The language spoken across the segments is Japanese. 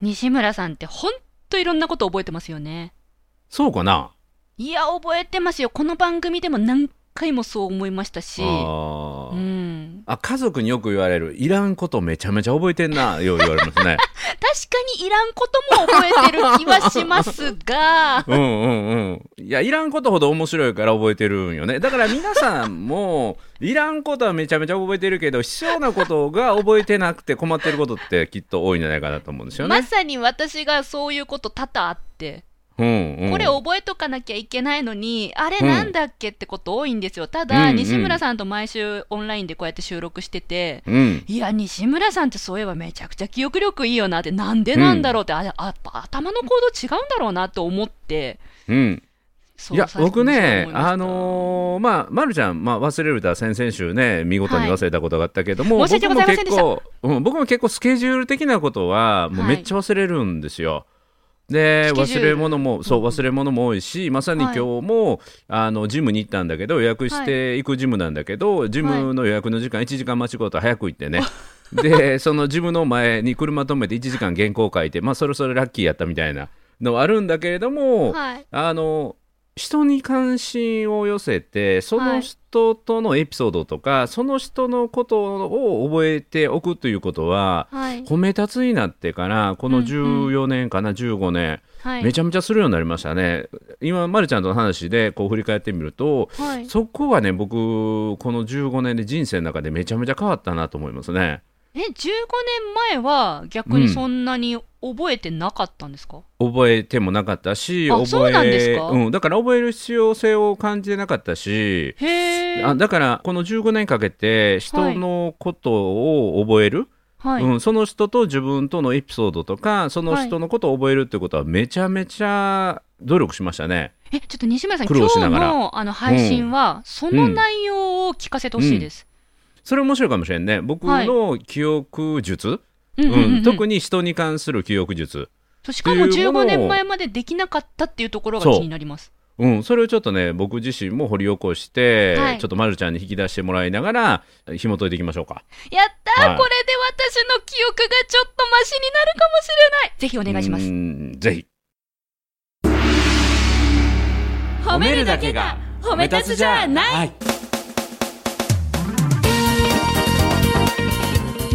西村さんってほんといろんなこと覚えてますよね。そうかな？いや、覚えてますよ。この番組でも何回もそう思いましたし。あうーん。あ家族によく言われるいらんことめちゃめちゃ覚えてんなよう言われますね 確かにいらんことも覚えてる気はしますが。うんうんうんいやいらんことほど面白いから覚えてるんよねだから皆さんもいらんことはめちゃめちゃ覚えてるけど必要なことが覚えてなくて困ってることってきっと多いんじゃないかなと思うんですよね、まさに私がそういうこと多々あって。うんうん、これ覚えとかなきゃいけないのに、あれうん。なんだっけってこと多いんですよ。たうんだ、うん。西村さんと毎週オンラインでこうやって収録してて、うん。いや、西村さんってそういえばめちゃくちゃ記憶力いいよなって、なんでなんだろうって、あれあやっぱ頭の行動違うんだろうなと思って、うん。いや僕ねあのーまあ、ま、るちゃん、まあ、忘れる歌は先々週ね見事に忘れたことがあったけども、はい申し訳ございませんでした。僕も結構、うん、僕も結構スケジュール的なことはもうめっちゃ忘れるんですよ。でスケジュール。忘れ物もそううん忘れ物も多いしまさに今日も、あのジムに行ったんだけど予約して行くジムなんだけど、ジムの予約の時間1時間待ちごと早く行ってね。でそのジムの前に車止めて1時間原稿書いてまあそれそれラッキーやったみたいなのはあるんだけれども、はい。あの人に関心を寄せてその人とのエピソードとか、その人のことを覚えておくということははい。褒め立つになってからこのうんうん14年かな、15年はい。めちゃめちゃするようになりましたね。今、ま、るちゃんとの話でこう振り返ってみるとはい。そこはね僕この15年で人生の中でめちゃめちゃ変わったなと思いますね。え、15年前は逆にそんなに覚えてなかったんですか、覚えてもなかったし覚えあそうなんですか？うん、だから覚える必要性を感じてなかったしへえ。あだからこの15年かけて人のことを覚える、はい。うん、その人と自分とのエピソードとかその人のことを覚えるってことはめちゃめちゃ努力しましたね。え、ちょっと西村さん、苦今日労しながら。のあの配信は、その内容を聞かせてほしいです。それ面白いかもしれんね。僕の記憶術、特に人に関する記憶術、しかも15っていうものを年前までできなかったっていうところが気になります。うん、それをちょっとね僕自身も掘り起こして、はい。ちょっとまるちゃんに引き出してもらいながら紐解いていきましょうか。やったー、はい。これで私の記憶がちょっとマシになるかもしれない。ぜひお願いしまうす。ん。ぜひ。褒めるだけが褒め立つじゃない。い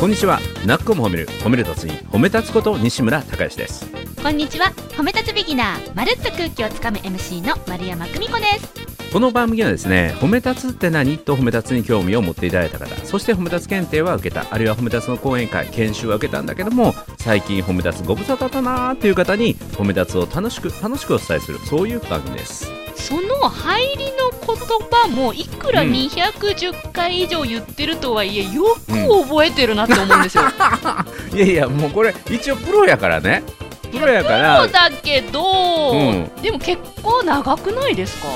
こんにちはなっこも褒める褒める達人褒め立つこと西村孝之ですこんにちは。褒め立つビギナー、まるっと空気をつかむ MC の丸山久美子です。この番組はですね褒め立つって何？と褒め立つに興味を持っていただいた方そして褒め立つ検定は受けたあるいは褒め立つの講演会研修は受けたんだけども最近褒め立つご無沙汰だなーっていう方に褒め立つを楽しく楽しくお伝えするそういう番組ですその入りの言葉もいくらうん。210回以上言ってるとはいえ、よく覚えてるなって思うんですよ。いやいやもうこれ一応プロやからね。プロやから。そうだけど、うん。でも結構長くないですか？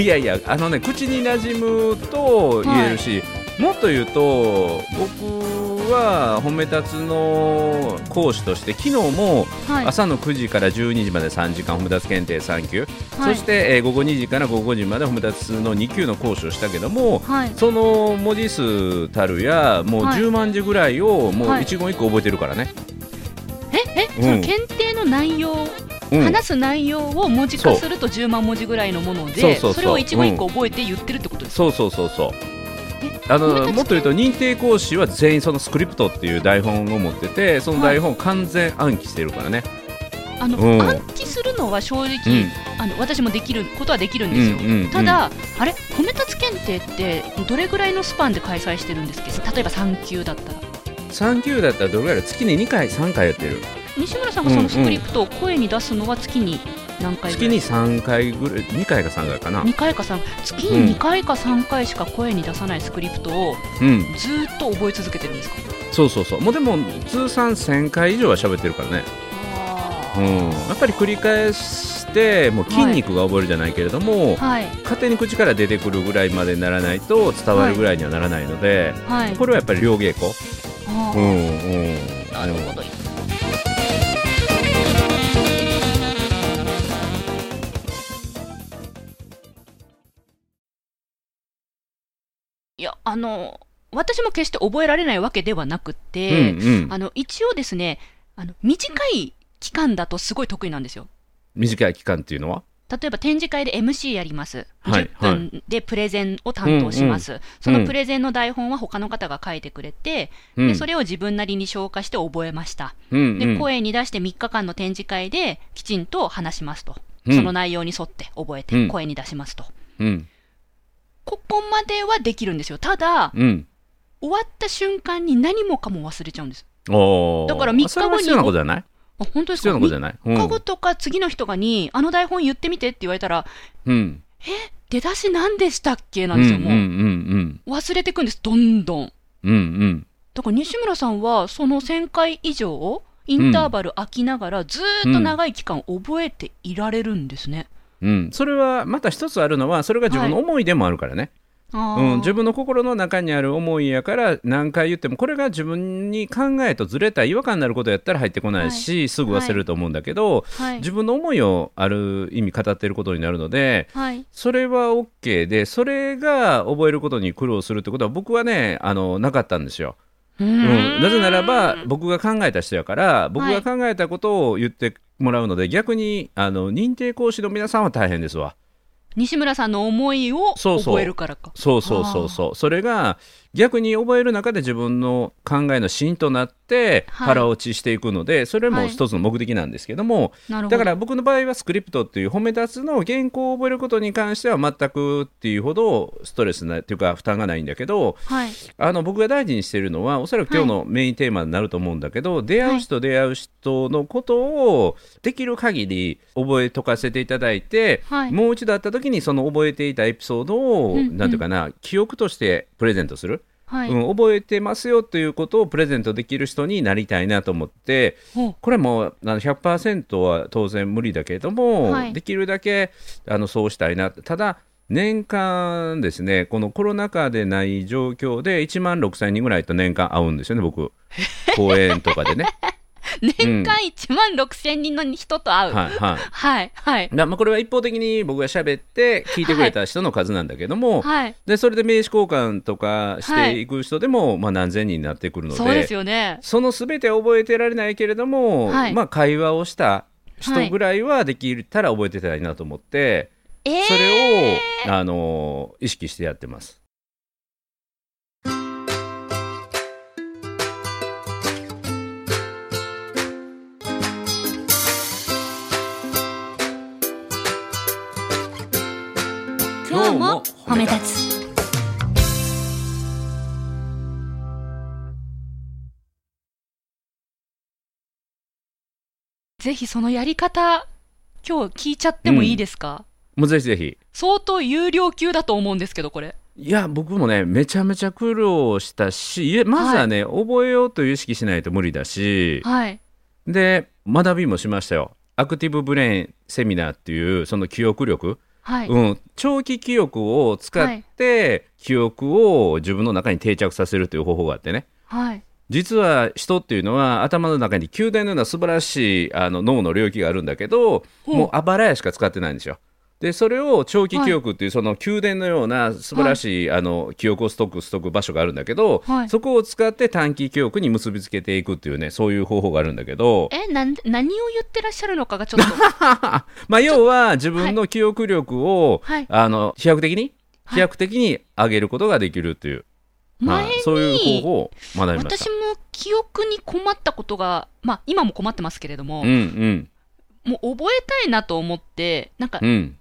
いやいやあのね口に馴染むと言えるし、もっと言うと僕は褒め立つの講師として昨日もはい。朝の9時から12時まで3時間褒め立つ検定3級、はい。そして、えー午後2時から午後5時まで褒め立つの2級の講師をしたけどもはい。その文字数たるやもうはい。10万字ぐらいをもうはい。一言一句覚えてるからね。え、え、うん。その検定の内容、うん。話す内容を文字化すると10万文字ぐらいのもので、それを一語一句覚えて言ってるってことですか、そうそうそうそう。えあのもっと言うと認定講師は全員そのスクリプトっていう台本を持っててその台本を完全暗記してるからね、あの、うん。暗記するのは正直、うん。あの私もできることはできるんですよ。うんうんうん。ただ、あれ？褒め立つ検定ってどれぐらいのスパンで開催してるんですっけ？例えば3級だったら。3級だったらどれぐらいだ月に2回3回やってる。西村さんがそのスクリプトを声に出すのは月に何回月に3回ぐらい2回か3回かな。2回か3月に2回か3回しか声に出さないスクリプトをうん。ずーっと覚え続けてるんですか？そうそうそう。もうでも通算1000回以上は喋ってるからね。うん。やっぱり繰り返してもう筋肉が覚えるじゃないけれども、はい。勝手に口から出てくるぐらいまでにならないと伝わるぐらいにはならないので、はい。これはやっぱり両稽古、うんうん、なるほどあの私も決して覚えられないわけではなくうて、んうん。あの一応ですねあの短い期間だとすごい得意なんですよ。短い期間っていうのは？例えば展示会で MC やります、はい10分でプレゼンを担当します、そのプレゼンの台本は他の方が書いてくれて、うん。でそれを自分なりに消化して覚えました、うんうん。で声に出して3日間の展示会できちんと話しますと、うん。その内容に沿って覚えうん。て声に出しますと、うんここまではできるんですよ。ただうん。終わった瞬間に何もかも忘れちゃうんです。だから三日後に必要なことじゃない？あ本当ですか？必要なことじゃない？3日後とか次の人がに、あの台本言ってみてって言われたらうん。出だし何でしたっけ？なんですよ、もう、うんうん忘れてくんです。どんどん。うんうん。うんだから西村さんはその1000回以上をインターバル空きながらずーっと長い期間覚えていられるんですね。うん、それはまた一つあるのはそれが自分の思いでもあるからね、あー。うん、自分の心の中にある思いやから何回言ってもこれが自分に考えとずれた違和感になることやったら入ってこないし、すぐ忘れると思うんだけど、はい。自分の思いをある意味語っていることになるのではい。それは OK でそれが覚えることに苦労するってことは僕はねあのなかったんですよ。ううん。ん、なぜならば僕が考えた人やから僕が考えたことを言ってもらうので、逆にあの認定講師の皆さんは大変ですわ。西村さんの思いをそうそう覚えるからか。そうそうそうそうそれが逆に覚える中で自分の考えの芯となってはい。腹落ちしていくので、それもはい。一つの目的なんですけども。だから僕の場合はスクリプトっていう褒め立つの原稿を覚えることに関しては全くっていうほどストレスなっていうか負担がないんだけどはい。あの僕が大事にしているのはおそらく今日のメインテーマになると思うんだけど、出会う人出会う人のことをできる限り覚えとかせていただいて、はい。もう一度会った時にその覚えていたエピソードを、うんうん。なんていうかな記憶としてプレゼントする、はい。うん、覚えてますよということをプレゼントできる人になりたいなと思ってこれもあの100%は当然無理だけれども、はいできるだけあのそうしたいなただ年間ですねこのコロナ禍でない状況で1万6000人ぐらいと年間会うんですよね僕 講演とかでね。年間1万6千人の人と会う。はいはいはい。はい。だまあこれは一方的に僕が喋って聞いてくれた人の数なんだけども、はい。でそれで名刺交換とかしていく人でも、まあ、何千人になってくるのでそうですよね。その全て覚えてられないけれども、はいまあ、会話をした人ぐらいはできたら覚えてたらいいなと思って、えーそれを、あの意識してやってます。褒め立つぜひそのやり方、今日聞いちゃってもいいですか、もうぜひぜひ。相当有料級だと思うんですけど、これ。いや僕もねめちゃめちゃ苦労したしまずはね、覚えようという意識しないと無理だしはい。で学びもしましたよ。アクティブブレインセミナーっていうその記憶力、はい。うん、長期記憶を使って記憶を自分の中に定着させるという方法があってねはい。実は人っていうのは頭の中に宮殿のような素晴らしいあの脳の領域があるんだけどもうあばらやしか使ってないんですよ。でそれを長期記憶っていうその宮殿のような素晴らしい、あの記憶をストックストック場所があるんだけど、はい。そこを使って短期記憶に結びつけていくっていうねそういう方法があるんだけど。え、な何を言ってらっしゃるのかがちょっと。まあ要は自分の記憶力を、はい。あの飛躍的にはい。飛躍的に上げることができるっていう、前そういう方法を学びました。私も記憶に困ったことが、まあ今も困ってますけれども、うんうん。もう覚えたいなと思って、なんかうん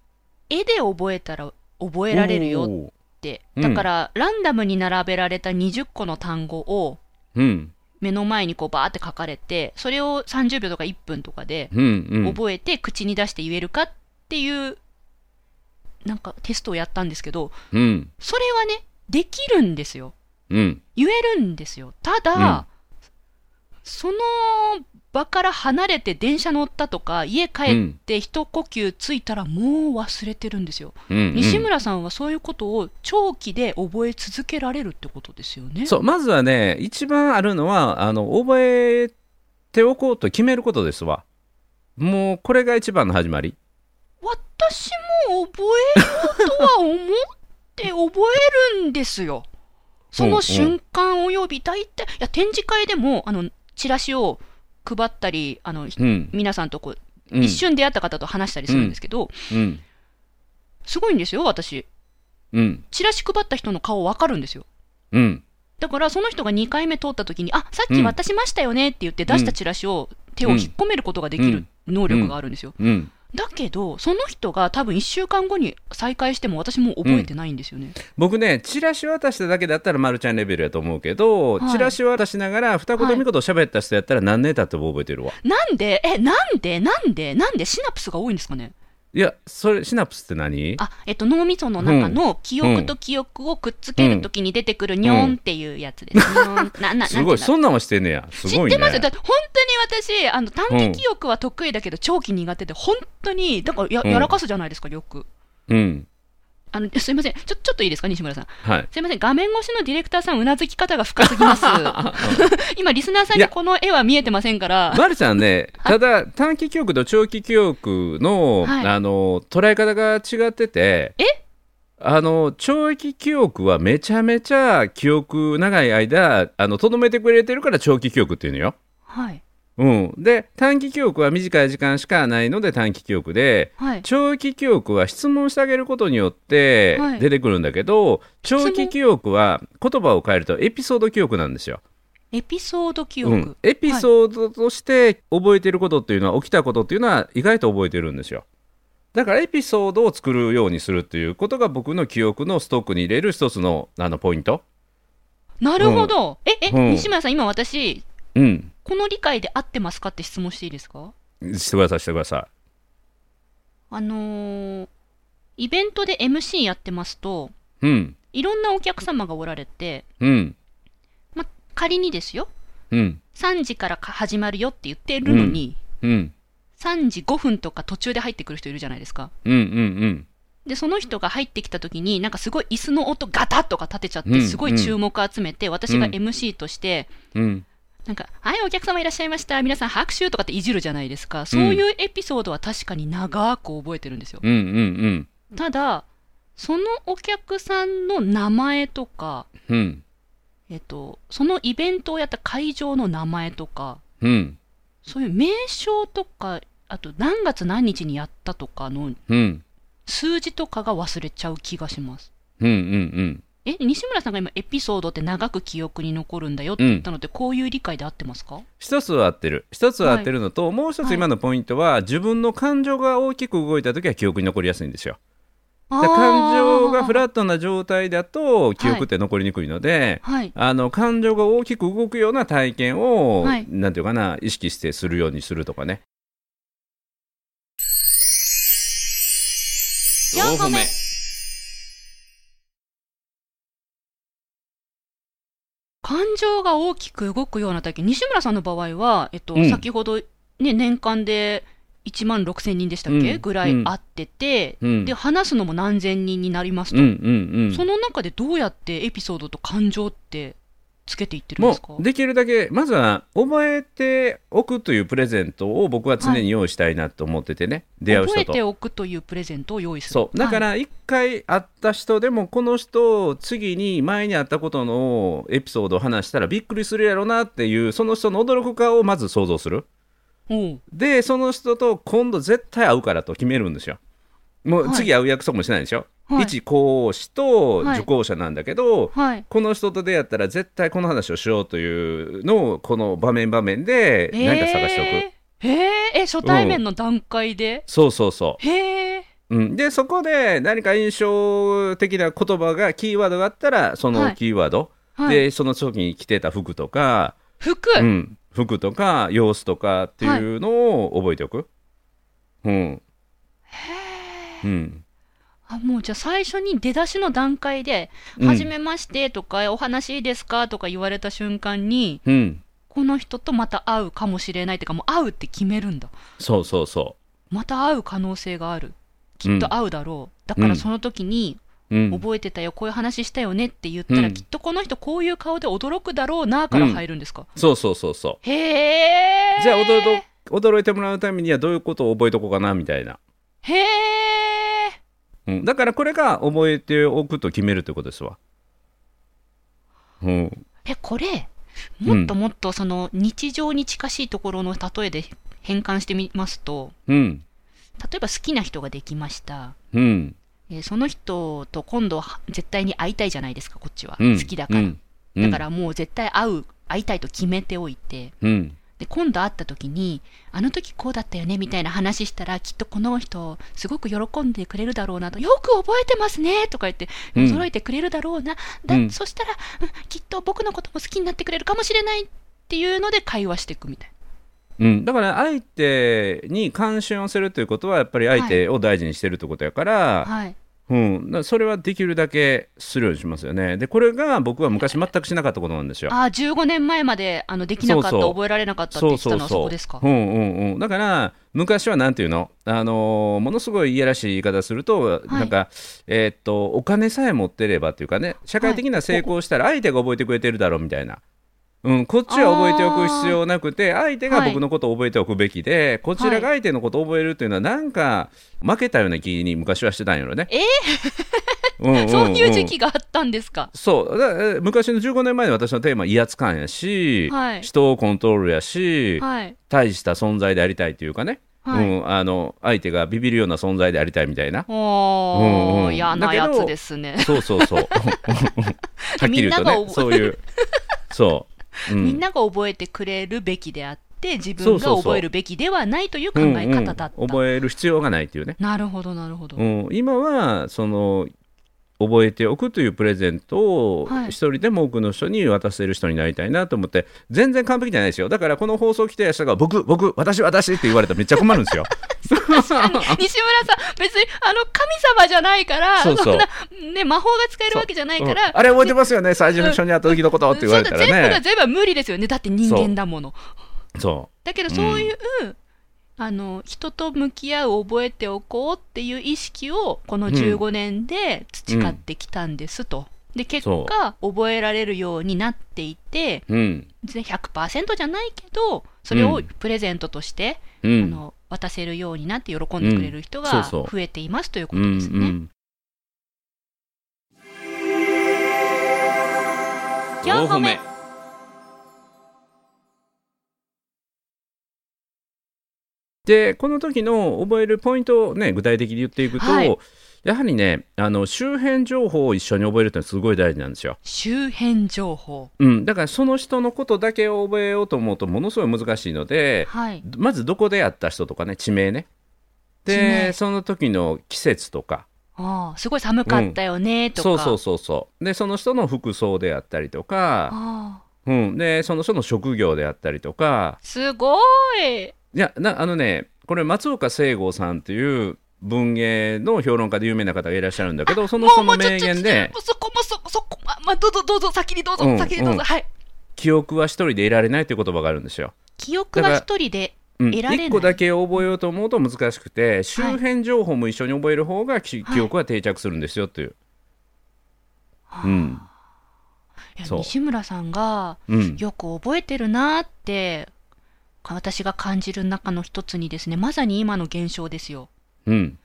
絵で覚えたら覚えられるよ。って。うんだから、ランダムに並べられた20個の単語をうん。目の前にこうバーって書かれて、それを30秒とか1分とかでうんうん。覚えて口に出して言えるかっていう、なんかテストをやったんですけど、うん。それはね、できるんですよ。うん。言えるんですよ。ただ、その場から離れて電車乗ったとか、家帰って一呼吸ついたらもう忘れてるんですよ。うんうん西村さんはそういうことを長期で覚え続けられるってことですよね。そうまずはね一番あるのはあの覚えておこうと決めることですわもうこれが一番の始まり私も覚えようとは思って覚えるんですよ。その瞬間および大体、いや、展示会でも、あの、チラシを配ったり、あの、うん。皆さんとこう、うん。一瞬出会った方と話したりするんですけど、うん。すごいんですよ、私。うん。チラシ配った人の顔わかるんですよ。うん。だから、その人が2回目通った時に、あ、さっき渡しましたよねって言って出したチラシを手を引っ込めることができる能力があるんですよ。うんだけど、その人が多分1週間後に再会しても私も覚えてないんですよね。僕ねチラシ渡しただけだったらまるちゃんレベルやと思うけど、はい。チラシ渡しながら二言三言喋った人やったら何年経っても覚えてるわ、なんで、え、なんで、なんで、なんで？シナプスが多いんですかね？いやそれシナプスって何？あ、えっと、脳みその中の記憶と記憶をくっつけるときに出てくるニョーンっていうやつです。ニョーンな、な、すごいそんなんはしてんねや。すごいね。知ってます？よ。だって本当に私、あの短期記憶は得意だけど、長期苦手で、本当に、だからやうん。やらかすじゃないですか、よく。うんあのすいません。ちょ、ちょっといいですか、西村さん。はい。すいません、画面越しのディレクターさん、うなずき方が深すぎます。今、リスナーさんにこの絵は見えてませんから、まるちゃんね、ただ短期記憶と長期記憶の,、はい。あの捉え方が違っててえ？あの長期記憶はめちゃめちゃ記憶長い間あのとどめてくれてるから長期記憶っていうのよ。はい、うん、で短期記憶は短い時間しかないので短期記憶ではい、長期記憶は質問してあげることによってはい。出てくるんだけど、質問長期記憶は言葉を変えるとエピソード記憶なんですよ。エピソード記憶。うん、エピソードとして覚えてることっていうのは起きたことっていうのは意外と覚えてるんですよ。だからエピソードを作るようにするっていうことが僕の記憶のストックに入れる一つのあのポイント。なるほど。え、え、うん。西村さん、今私、うんこの理解で合ってますかって質問していいですか？してくださいしてくださあのーイベントで MC やってますと、いうん。いろんなお客様がおられて、うん。ま、仮にですよ、うん。3時からか始まるよって言ってるのに、うん。3時5分とか途中で入ってくる人いるじゃないですか。うんうんで、その人が入ってきた時に、なんかすごい椅子の音ガタッとか立てちゃっうんて、すごい注目集めて、私がうん MC として、うんうんなんか、はい、お客様いらっしゃいました。皆さん拍手とかっていじるじゃないですか。そういうエピソードは確かに長く覚えてるんですよ。うんうんただ、そのお客さんの名前とか、うんうんえっと、そのイベントをやった会場の名前とか、うんそういう名称とか、あと何月何日にやったとかのうん数字とかが忘れちゃう気がします。うんうんえ、西村さんが今エピソードって長く記憶に残るんだよって言ったのって、こういう理解で合ってますか？一つは合ってる。一つは合ってるのと、もう一つ今のポイントは、自分の感情が大きく動いた時は記憶に残りやすいんですよ。感情がフラットな状態だと記憶って残りにくいので、はい。あの感情が大きく動くような体験を、はい。なんていうかな意識してするようにするとかね。4歩目感情が大きく動くような体験、西村さんの場合は、えっと、うん。先ほど、ね、年間で1万6千人でしたっけ、うん。ぐらい会ってて、うん。で、話すのも何千人になりますと。うんうんうん。その中でどうやってエピソードと感情ってつけていってるんもですか？うできるだけまずは覚えておくというプレゼントを僕は常に用意したいなと思っててね、出会う人と。覚えて。おくというプレゼントを用意する。そう。だかはいら一回会った人でもこの人次に前に会ったことのエピソードを話したらびっくりするやろなっていうその人の驚く顔をまず想像する。でその人と今度絶対会うからと決めるんですよもうはい。次会う約束もしないでしょ、はい。一講師とはい。受講者なんだけど、はい。この人と出会ったら絶対この話をしようというのをこの場面場面で何か探しておく、えー。へえ、え、初対面の段階で、そうそうそへえ、う、うん、でそこで何か印象的な言葉がキーワードがあったらそのはい。キーワード、はい。でその時に着てた服とか、服、うん、服とか様子とかっていうのを覚えておく、うんうん。あもうじゃあ最初に出だしの段階で「うん。はじめまして」とか「お話いいですか?」とか言われた瞬間にうん。この人とまた会うかもしれないっていうかもう会うって決めるんだ。そうそうそまた会う可能性がある。きっと会うだろう、だからその時に覚えてたよこういう話したよねって言ったら、うん。きっとこの人こういう顔で驚くだろうなから入るんですか、そうそうそうそへえうじゃあ驚いと驚いてもらうためにはどういうことを覚えとこうかなみたいな、へえうん、だからこれが覚えておくと決めるってことですわ。うん。えこれもっともっとその日常に近しいところの例えで変換してみますとうん。例えば好きな人ができました、うん。えーその人と今度は絶対に会いたいじゃないですかこっちは、うん。好きだから、うん。だからもう絶対会う会いたいと決めておいて。うんで今度会った時にあの時こうだったよねみたいな話したらきっとこの人すごく喜んでくれるだろうなとよく覚えてますねとか言ってうん。驚いてくれるだろうな、だうん。そしたら、うんきっと僕のことも好きになってくれるかもしれないっていうので会話していくみたいうん、だから相手に関心をするということはやっぱり相手を大事にしてるってことやから、な。はい、うん、それはできるだけするようにしますよね。でこれが僕は昔全くしなかったことなんですよ。ああ15年前まであのできなかったそうそう。覚えられなかったって言ってたのはそこですか？うんうんうん、だから昔はなんていうの、あのーものすごいいやらしい言い方すると、い。なんか、えーっとお金さえ持ってればっていうかね社会的な成功したら相手が覚えてくれてるだろうみたいな。うん、こっちは覚えておく必要なくて相手が僕のことを覚えておくべきで、こちらが相手のことを覚えるっていうのはなんか負けたような気に昔はしてたんやろね。え うんうんうん。そういう時期があったんですか？そう。昔の15年前の私のテーマは威圧感やし、はい。人をコントロールやし、はい。大した存在でありたいというかね、はい。うん、あの相手がビビるような存在でありたいみたいな。おー、うんうん嫌なやつですね。そうそうそう。はっきり言うとねそういうそう、うん、みんなが覚えてくれるべきであって自分が覚えるべきではないという考え方だった、うんうん。覚える必要がないっていうね、なるほどなるほど、うん、今はその覚えておくというプレゼントをはい。一人でも多くの人に渡せる人になりたいなと思って全然完璧じゃないですよ。だからこの放送来てる人が僕僕私私って言われたらめっちゃ困るんですよ。西村さん別にあの神様じゃないからそうそう。んなね、魔法が使えるわけじゃないから、う。んあれ覚えてますよね？最初に会った時のことって言われたらそうだ全部がね全部は無理ですよね。だって人間だもの。そだけどそういう、あの人と向き合う覚えておこうっていう意識をこの15年で培ってきたんですと。で結そ果覚えられるようになっていてううん別に100%じゃないけどそれをうん。プレゼントとして、うん。あの渡せるようになって喜んでくれる人が増えていますというこうんとですね。うん4歩目でこの時の覚えるポイントをね具体的に言っていくと、はい。やはりねあの周辺情報を一緒に覚えるってのはすごい大事なんですよ。周辺情報。うん、だからその人のことだけを覚えようと思うとものすごい難しいのではい。まずどこで会った人とかね地名ね。でその時の季節とか。ああすごい寒かったよねとか。そうそうそうそう。でその人の服装であったりとか、うん、でその人の職業であったりとか。すごい。いやなあのねこれ松岡聖剛さんという文芸の評論家で有名な方がいらっしゃるんだけどその人の名言でそこもそこそこままどうぞどうぞ先にどうぞ、うん先にどうぞ、うん。はい「記憶は一人でいられない」という言葉があるんですよ。記憶は一人でうん、得られない。1個だけ覚えようと思うと難しくて周辺情報も一緒に覚える方がき、はい。記憶は定着するんですよという。うん。いや西村さんがうん。よく覚えてるなって私が感じる中の一つにですねまさに今の現象ですよ。うん。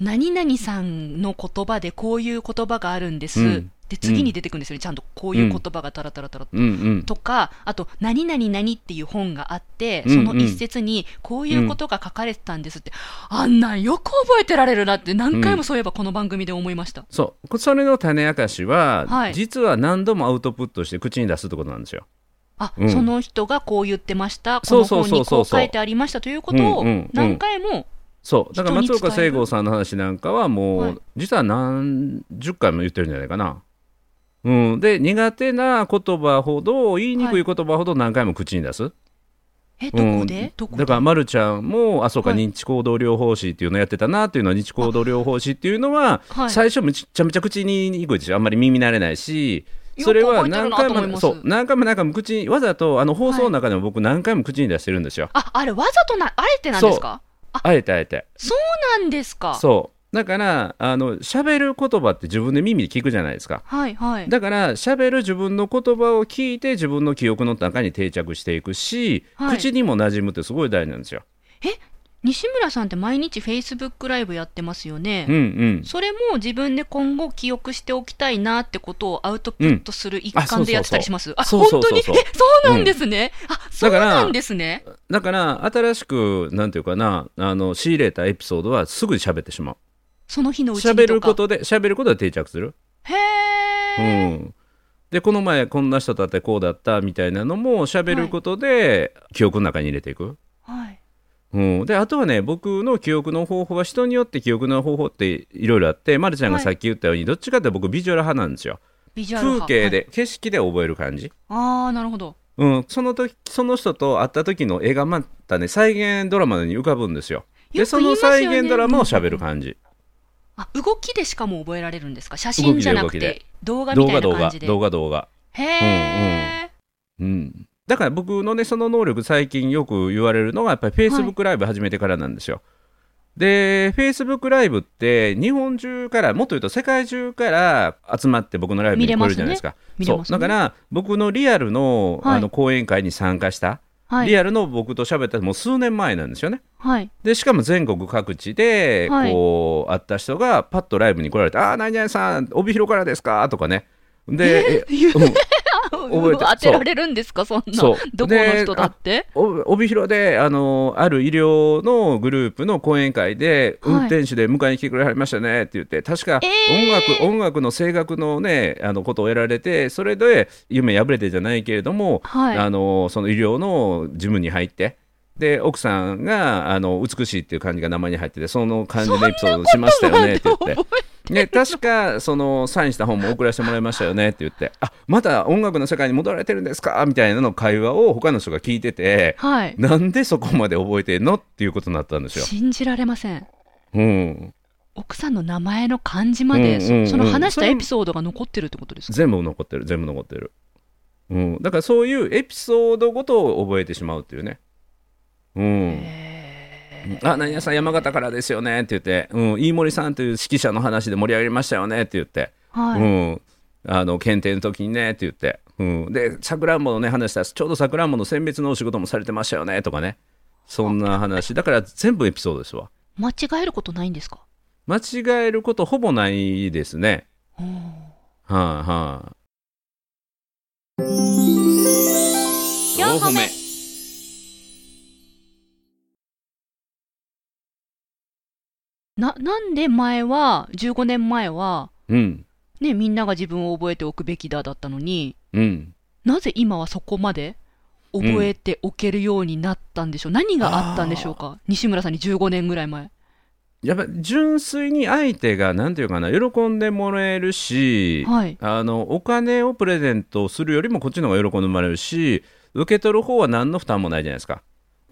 何々さんの言葉でこういう言葉があるんです、うん。で次に出てくるんですよね。ちゃんとこういう言葉がタラタラタラうん。うん。とか、あと、何々何っていう本があって、その一節に、こういうことが書かれてたんですって、あんなんよく覚えてられるなって、何回もそういえばこの番組で思いました。そう。それの種明かしは、はい。実は何度もアウトプットして口に出すってことなんですよ。あ、うん。その人がこう言ってました、この本にこう書いてありましたということを何回も、そう。だから松岡聖剛さんの話なんかはもう、はい。実は何十回も言ってるんじゃないかな。うん、で苦手な言葉ほど言いにくい言葉ほど何回も口に出す。え、どこで、うん。どこで？だから、ま、るちゃんもあそうか、はい。認知行動療法士っていうのやってたなっていうのは認知行動療法士っていうのは、はい。最初めちゃめちゃ口に言いにくいでしょあんまり耳慣れないしそれは何回もそう何回も何回も口にわざとあの放送の中でも僕何回も口に出してるんですよ、あ、あれ、わざとな、あえてなんですか？あえてあえて。そうなんですか？そう。だからあの喋る言葉って自分で耳で聞くじゃないですか。はい、はい。だから喋る自分の言葉を聞いて自分の記憶の中に定着していくし、はい。口にも馴染むってすごい大事なんですよ西村さんって毎日フェイスブックライブやってますよね。うんうんそれも自分で今後記憶しておきたいなってことをアウトプットする一環でやってたりします。うそうそう本当に？え、そうなんですね。あ、そうなんですね。だから新しくなんていうかなあの仕入れたエピソードはすぐ喋ってしまうその日のうちに。喋ることで喋ることで定着するへうえ、んでこの前こんな人だってこうだったみたいなのも喋ることで記憶の中に入れていく、はい。うん、であとはね僕の記憶の方法は人によって記憶の方法っていろいろあってまるちゃんがさっき言ったように、どっちかって僕ビジュアル派なんですよ。ビジュアル派。風景で、はい。景色で覚える感じ。ああ、なるほど。うん、その時その人と会った時の絵がまたね再現ドラマに浮かぶんですよ。でよくその再現ドラマを喋る感じ、あ、動きでしかも覚えられるんですか？写真じゃなくて、動画みたいな動画動画感じで。動画動画。へえ、うんだから僕のねその能力最近よく言われるのがやっぱり Facebook ライブ始めてからなんですよ、で Facebook ライブって日本中からもっと言うと世界中から集まって僕のライブに来るじゃないですか。すね。だから僕のリアルの,、はい。あの講演会に参加した、はい。リアルの僕と喋ったもう数年前なんですよね。はい。でしかも全国各地ではい。こう、会った人がパッとライブに来られて「ああ何々さん帯広からですか?」とかね。で、えうん覚えて 当てられるんですか？そんな。どこの人だって？お帯広であのある医療のグループの講演会で、はい。運転手で迎えに来てくれはりましたねって言って確かえ音楽、ー音楽の声楽のねあのことをやられてそれで夢破れてじゃないけれども、はい。あのその医療の事務に入って。で奥さんがあの美しいっていう感じが名前に入っててその感じのエピソードしましたよねって言ってね、確かそのサインした本も送らせてもらいましたよねって言ってあまた音楽の世界に戻られてるんですかみたいなの会話を他の人が聞いててはい。なんでそこまで覚えてんのっていうことになったんですよ。信じられません。うん、奥さんの名前の漢字まで、うんうんうんそその話したエピソードが残ってるってことですか？全部残ってる全部残ってる、うん、だからそういうエピソードごとを覚えてしまうっていうね。うん、あ何々さん山形からですよね。って言って、うん、飯森さんという指揮者の話で盛り上がりましたよね。って言って、はい。うん、あの検定の時にね。って言って、うん、でさくらんぼのね話したらちょうどさくらんぼの選別のお仕事もされてましたよね。とかね。そんな話。だから全部エピソードですわ。間違えることないんですか？間違えることほぼないですね。うんはい、はい、4歩目な、なんで前は、15年前は、うん。ね、みんなが自分を覚えておくべきだだったのに、うん。なぜ今はそこまで覚えておけるようになったんでしょう、何があったんでしょうか？西村さんに15年ぐらい前。やっぱ純粋に相手が何て言うかな喜んでもらえるし、はい。あのお金をプレゼントするよりもこっちの方が喜んでもらえるし受け取る方は何の負担もないじゃないですか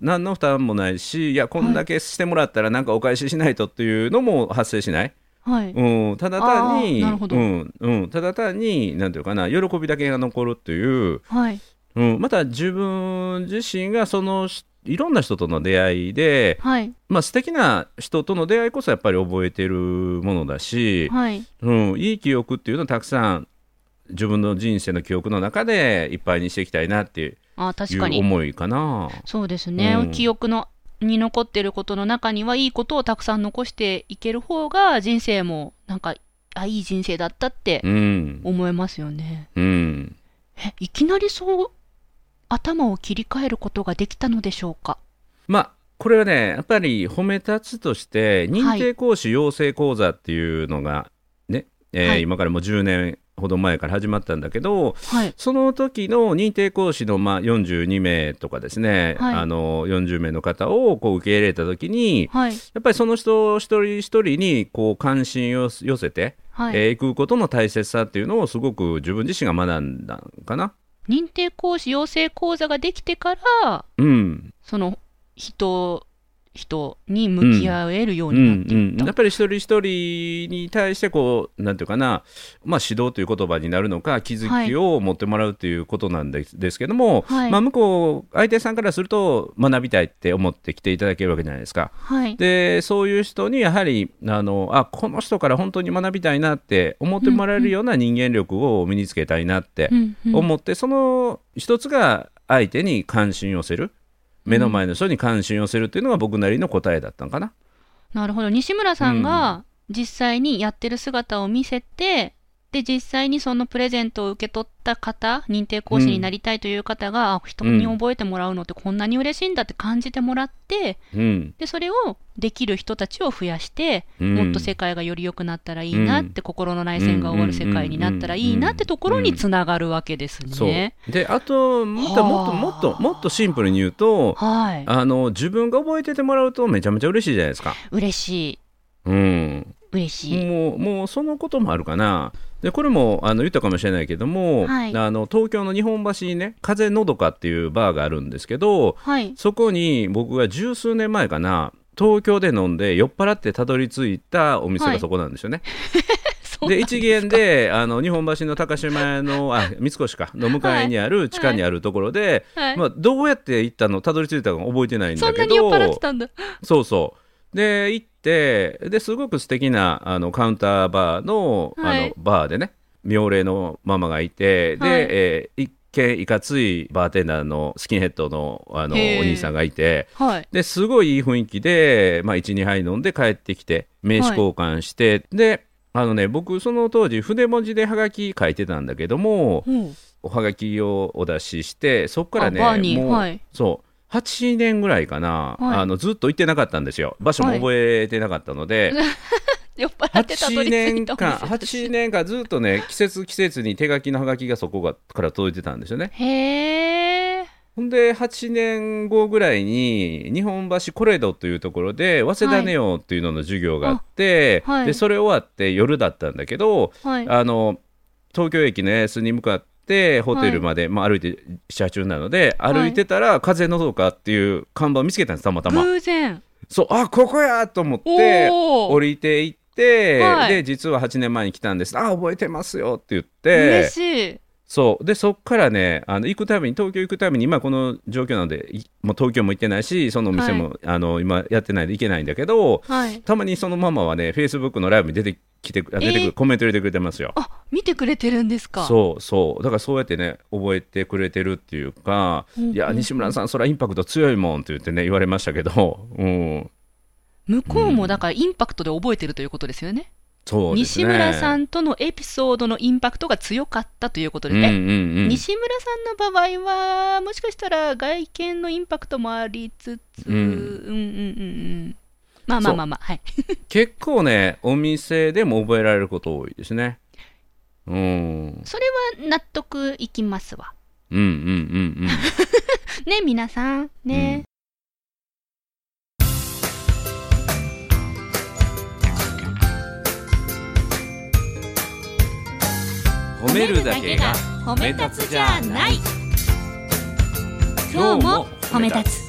何の負担もないしいやこんだけしてもらったらなんかお返ししないとっていうのも発生しない、はい。うん、ただ単にあーなるほどうんうん、ただ単に何ていうかな喜びだけが残るっていう、はい。うん、また自分自身がそのいろんな人との出会いで、はい。まあ素敵な人との出会いこそやっぱり覚えてるものだし、はい。うん、いい記憶っていうのをたくさん自分の人生の記憶の中でいっぱいにしていきたいなっていうあ確かに。思いかな。そうですね。うん記憶の、に残ってることの中にはいいことをたくさん残していける方が人生もなんかあいい人生だったってうん、思えますよね。うん、えいきなりそう頭を切り替えることができたのでしょうか？まあこれはねやっぱり褒め立つとして認定講師養成講座っていうのがね、えーはい今からもう10年ほど前から始まったんだけどはい。その時の認定講師のまあ42名とかですね、はいあの40名の方をこう受け入れた時にはい。やっぱりその人一人一人にこう関心を寄せて、はい。えー行くことの大切さっていうのをすごく自分自身が学んだんかな。認定講師養成講座ができてからうん、その人人に向き合えるよううんになっていった、うん、やっぱり一人一人に対してこうなんていうかな、まあ、指導という言葉になるのか気づきを持ってもらうということなんです,、ですけども、はい。まあ、向こう相手さんからすると学びたいって思って来ていただけるわけじゃないですか。はい。でそういう人にやはりあのあこの人から本当に学びたいなって思ってもらえるような人間力を身につけたいなってうんうん。思って、その一つが相手に関心を寄せる目の前の人に関心を寄せるっていうのが僕なりの答えだったのかな。なるほど西村さんが実際にやってる姿を見せて、で実際にそのプレゼントを受け取った方認定講師になりたいという方が、あ人に覚えてもらうのってこんなに嬉しいんだって感じてもらって、うん。でそれをできる人たちを増やして、うん。もっと世界がより良くなったらいいなって、心の内戦が終わる世界になったらいいなってところにつながるわけですね。であともっともっともっともっとシンプルに言うとはい。あの自分が覚えててもらうとめちゃめちゃ嬉しいじゃないですか。嬉しい。うん、嬉しい。もうもうそのこともあるかな。でこれもあの言ったかもしれないけども、はいあの東京の日本橋にね風のどかっていうバーがあるんですけどはい。そこに僕が十数年前かな東京で飲んで酔っ払ってたどり着いたお店はいがそこなんですよね。そうで一元であの日本橋の高島屋のあ三越かの向かいにある地下にあるところで、はいまあ、どうやって行ったのたどり着いたのか覚えてないんそだけんなに酔っ払ってどたんだ。そうそうで行ってですごく素敵なあのカウンターバーの,、はい。あのバーでね妙齢のママがいてで、はい。えー一見いかついバーテンダーのスキンヘッドのあのお兄さんがいてはい。ですごいいい雰囲気で、まあ、12杯飲んで帰ってきて名刺交換して、であのね僕その当時筆文字でハガキ書いてたんだけどもうん。おはがきをお出ししてそこからねもう、はい。そう8年ぐらいかな、はい。あのずっと行ってなかったんですよ。場所も覚えてなかったので、酔っ払ってたど8り着い年間店です。8年間ずっとね季節季節に手書きのハガキがそこがから届いてたんですよね。へえ。ほんで8年後ぐらいに日本橋コレドというところで早稲田ネオっていうのの授業があって、あはい。でそれ終わって夜だったんだけど、はい。あの東京駅のエースに向かってホテルまで、まあ、歩いて車中なので歩いてたら「風のどか」っていう看板を見つけたんですたまたま。偶然。そうあここやと思って降りていって、はいで実は8年前に来たんですあ覚えてますよって言って嬉しい。そうでそっからねあの行くたびに東京行くたびに今この状況なのでいもう東京も行ってないしそのお店も、あの今やってないで行けないんだけどはい。たまにそのママはねフェイスブックのライブに出てきてあ出てくる、えーコメント入れてくれてますよ。あ、見てくれてるんですか？そうそうだからそうやってね覚えてくれてるっていうか「うんうんいや西村さんそれはインパクト強いもん」って言ってね言われましたけど、うん、向こうもだからインパクトで覚えてるということですよね。そうですね西村さんとのエピソードのインパクトが強かったということで、うんうんえうん、西村さんの場合は、もしかしたら外見のインパクトもありつつ、うんうん、うんうんうんまあまあまあまあ、はい。結構ねお店でも覚えられること多いですね。うんそれは納得いきますわ。うんうんうんうん ね、皆さん。ね。褒めるだけが褒め立つじゃない。今日も褒め立つ。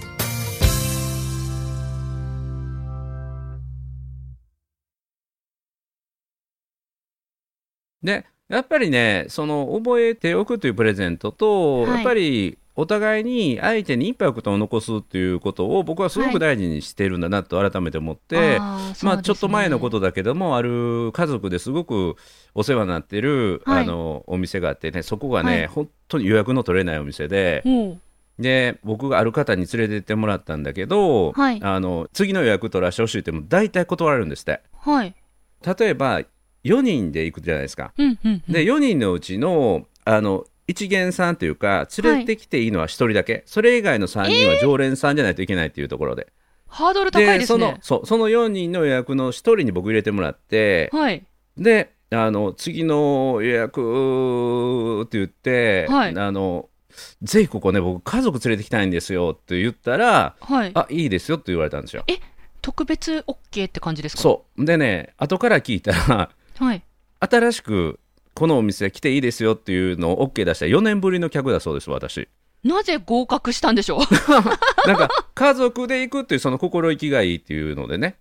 でやっぱりねその覚えておくというプレゼントと、はい。やっぱりお互いに相手にインパクトを残すっていうことを僕はすごく大事にしてるんだなと改めて思って、あーまあちょっと前のこ。とだけどもある家族ですごくお世話になってる、はい。あのお店があってねそこがね、はい。本当に予約の取れないお店でで僕がある方に連れてってもらったんだけど、はい。あの次の予約取らせてほしいっても大体断られるんですって。うんはい。例えば4人で行くじゃないですか。うんうんうん。で4人のうちのあの一元さんというか連れてきていいのは1人だけ、それ以外の3人は常連さんじゃないといけないっていうところで、ハードル高いですそのね。そうその4人の予約の1人に僕入れてもらってはい。であの次の予約って言って、はいあのぜひここね僕家族連れてきたいんですよって言ったらはい。あいいですよって言われたんですよ。特別 OK って感じですか？そうでね後から聞いたらはい。新しくこのお店来ていいですよっていうのを OK 出した4年ぶりの客だそうです私なぜ合格したんでしょう？なんか家族で行くっていうその心意気がいいっていうのでね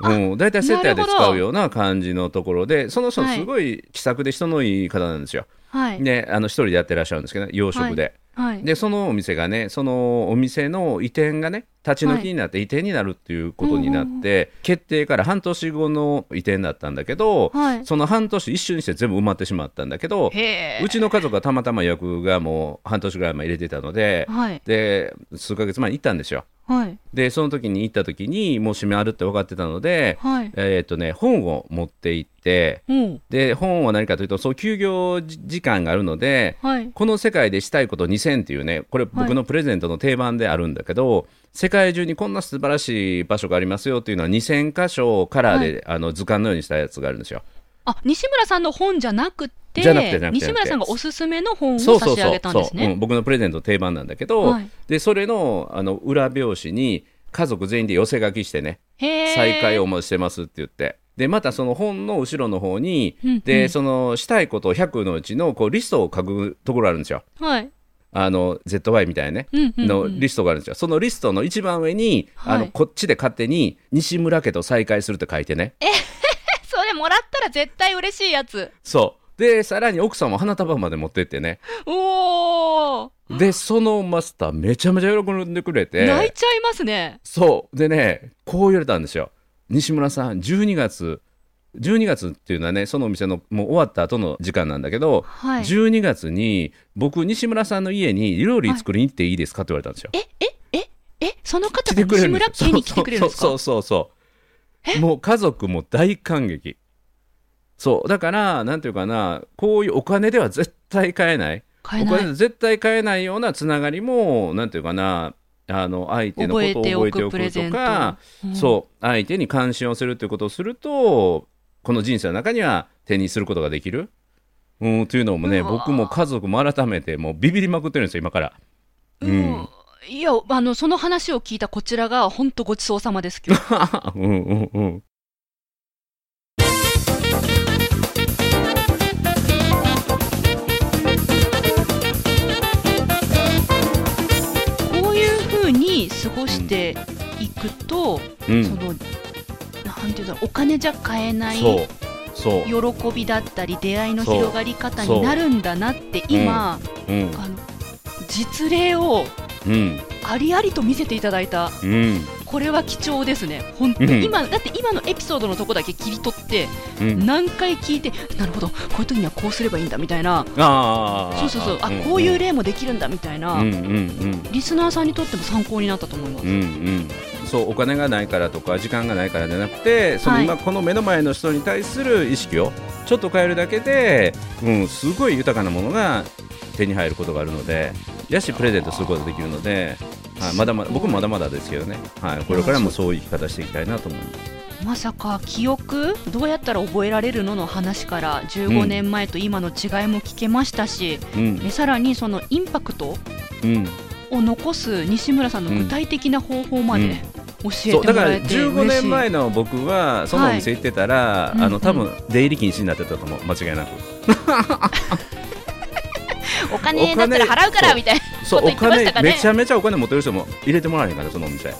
うん、大体接待で使うような感じのところでその人はいすごい気さくで人のいい方なんですよ。はい。であの一人でやってらっしゃるんですけど、ね、洋食で、はい。でそのお店がねそのお店の移転がね立ち退きになって移転になるっていうことになって、決定から半年後の移転だったんだけど、はい。その半年一瞬にして全部埋まってしまったんだけどうちの家族がたまたま予約がもう半年ぐらい前入れてたので、はい。で数ヶ月前に行ったんですよ。はい。でその時に行った時にもう閉めあるって分かってたので、はい。えーっとね本を持って行ってうん。で本は何かというとそう休業時時間があるのではい。この世界でしたいこと2000っていうねこれ僕のプレゼントの定番であるんだけど、世界中にこんな素晴らしい場所がありますよっていうのは2000箇所カラーで、あの図鑑のようにしたやつがあるんですよ。あ西村さんの本じゃなくてじゃなくて西村さんがおすすめの本を差し上げたんですね。僕のプレゼントの定番なんだけど、はい。でそれのあの裏表紙に家族全員で寄せ書きしてね。再会をしてますって言って。でまたその本の後ろの方に、うんうん。でそのしたいこと100のうちのこうリストを書くところあるんですよ。はい。あの ZY みたいなね、うんうんうん。のリストがあるんですよ。そのリストの一番上に、はい。あのこっちで勝手に西村家と再会するって書いてね。それもらったら絶対嬉しいやつ。そう。でさらに奥さんも花束まで持ってってね。おおでそのマスターめちゃめちゃ喜んでくれて。泣いちゃいますね。そう。でねこう言われたんですよ。西村さん12月12月っていうのはねそのお店のもう終わった後の時間なんだけど、はい。12月に僕西村さんの家に料理作りに行っていいですかって言われたんですよ。ええええその方来が西村家に来てくれるんですか？そうそうそうそうもう家族も大感激。そう。だからなんていうかなこういうお金では絶対買えない。お金で絶対買えないようなつながりもなんていうかなあの相手のことを覚えておくとか、うん。そう。相手に関心をするということをするとこの人生の中には手にすることができる、うん、というのもね僕も家族も改めてもうビビりまくってるんですよ今から。うんいやあのその話を聞いたこちらが本当ごちそうさまです今日 うんうんうん。こういうふうに過ごしていくと、うん。そのなんていうんだろうお金じゃ買えない喜びだったり出会いの広がり方になるんだなって今、うん。あの実例をうん。ありありと見せていただいたうん。これは貴重ですね。本当に、うん。今だって今のエピソードのとこだけ切り取ってうん。何回聞いてなるほど。こういう時にはこうすればいいんだみたいな。そうそうそう。あこういう例もできるんだみたいな、リスナーさんにとっても参考になったと思います、うんうん、そうお金がないからとか時間がないからじゃなくてそのはい。今この目の前の人に対する意識をちょっと変えるだけで、うん、すごい豊かなものが手に入ることがあるのでやしプレゼントすることができるので、はい、まだまだ僕もまだまだですけどね、はい、これからもそういう生き方していきたいなと思います。まさか記憶どうやったら覚えられるのの話から15年前と今の違いも聞けましたし、うん。えさらにそのインパクトうん。を残す西村さんの具体的な方法まうん。でそうだからてもらえて嬉しい、15年前の僕はそのお店行ってたら、はいあの多分出入り禁止になってたと思う。間違いなく。お金だったら払うからみたいなそうお金めちゃめちゃお金持ってる人も入れてもらえへんからそのお店。はい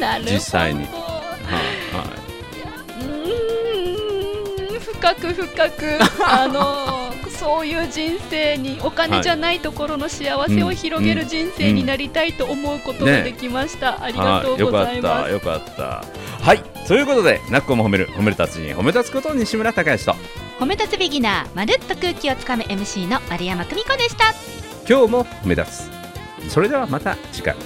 なる実際に。はうーん深く深くあのーそういう人生にお金じゃないところの幸せを広げる人生になりたいと思うことができました、あいりがとうございます、はい、よかった。よかった。はい。ということでなっこも褒める褒める達人褒め立つこと西村孝之と。褒め立つビギナーまるっと空気をつかむ MC の丸山久美子でした。今日も褒め立つ。それではまた次回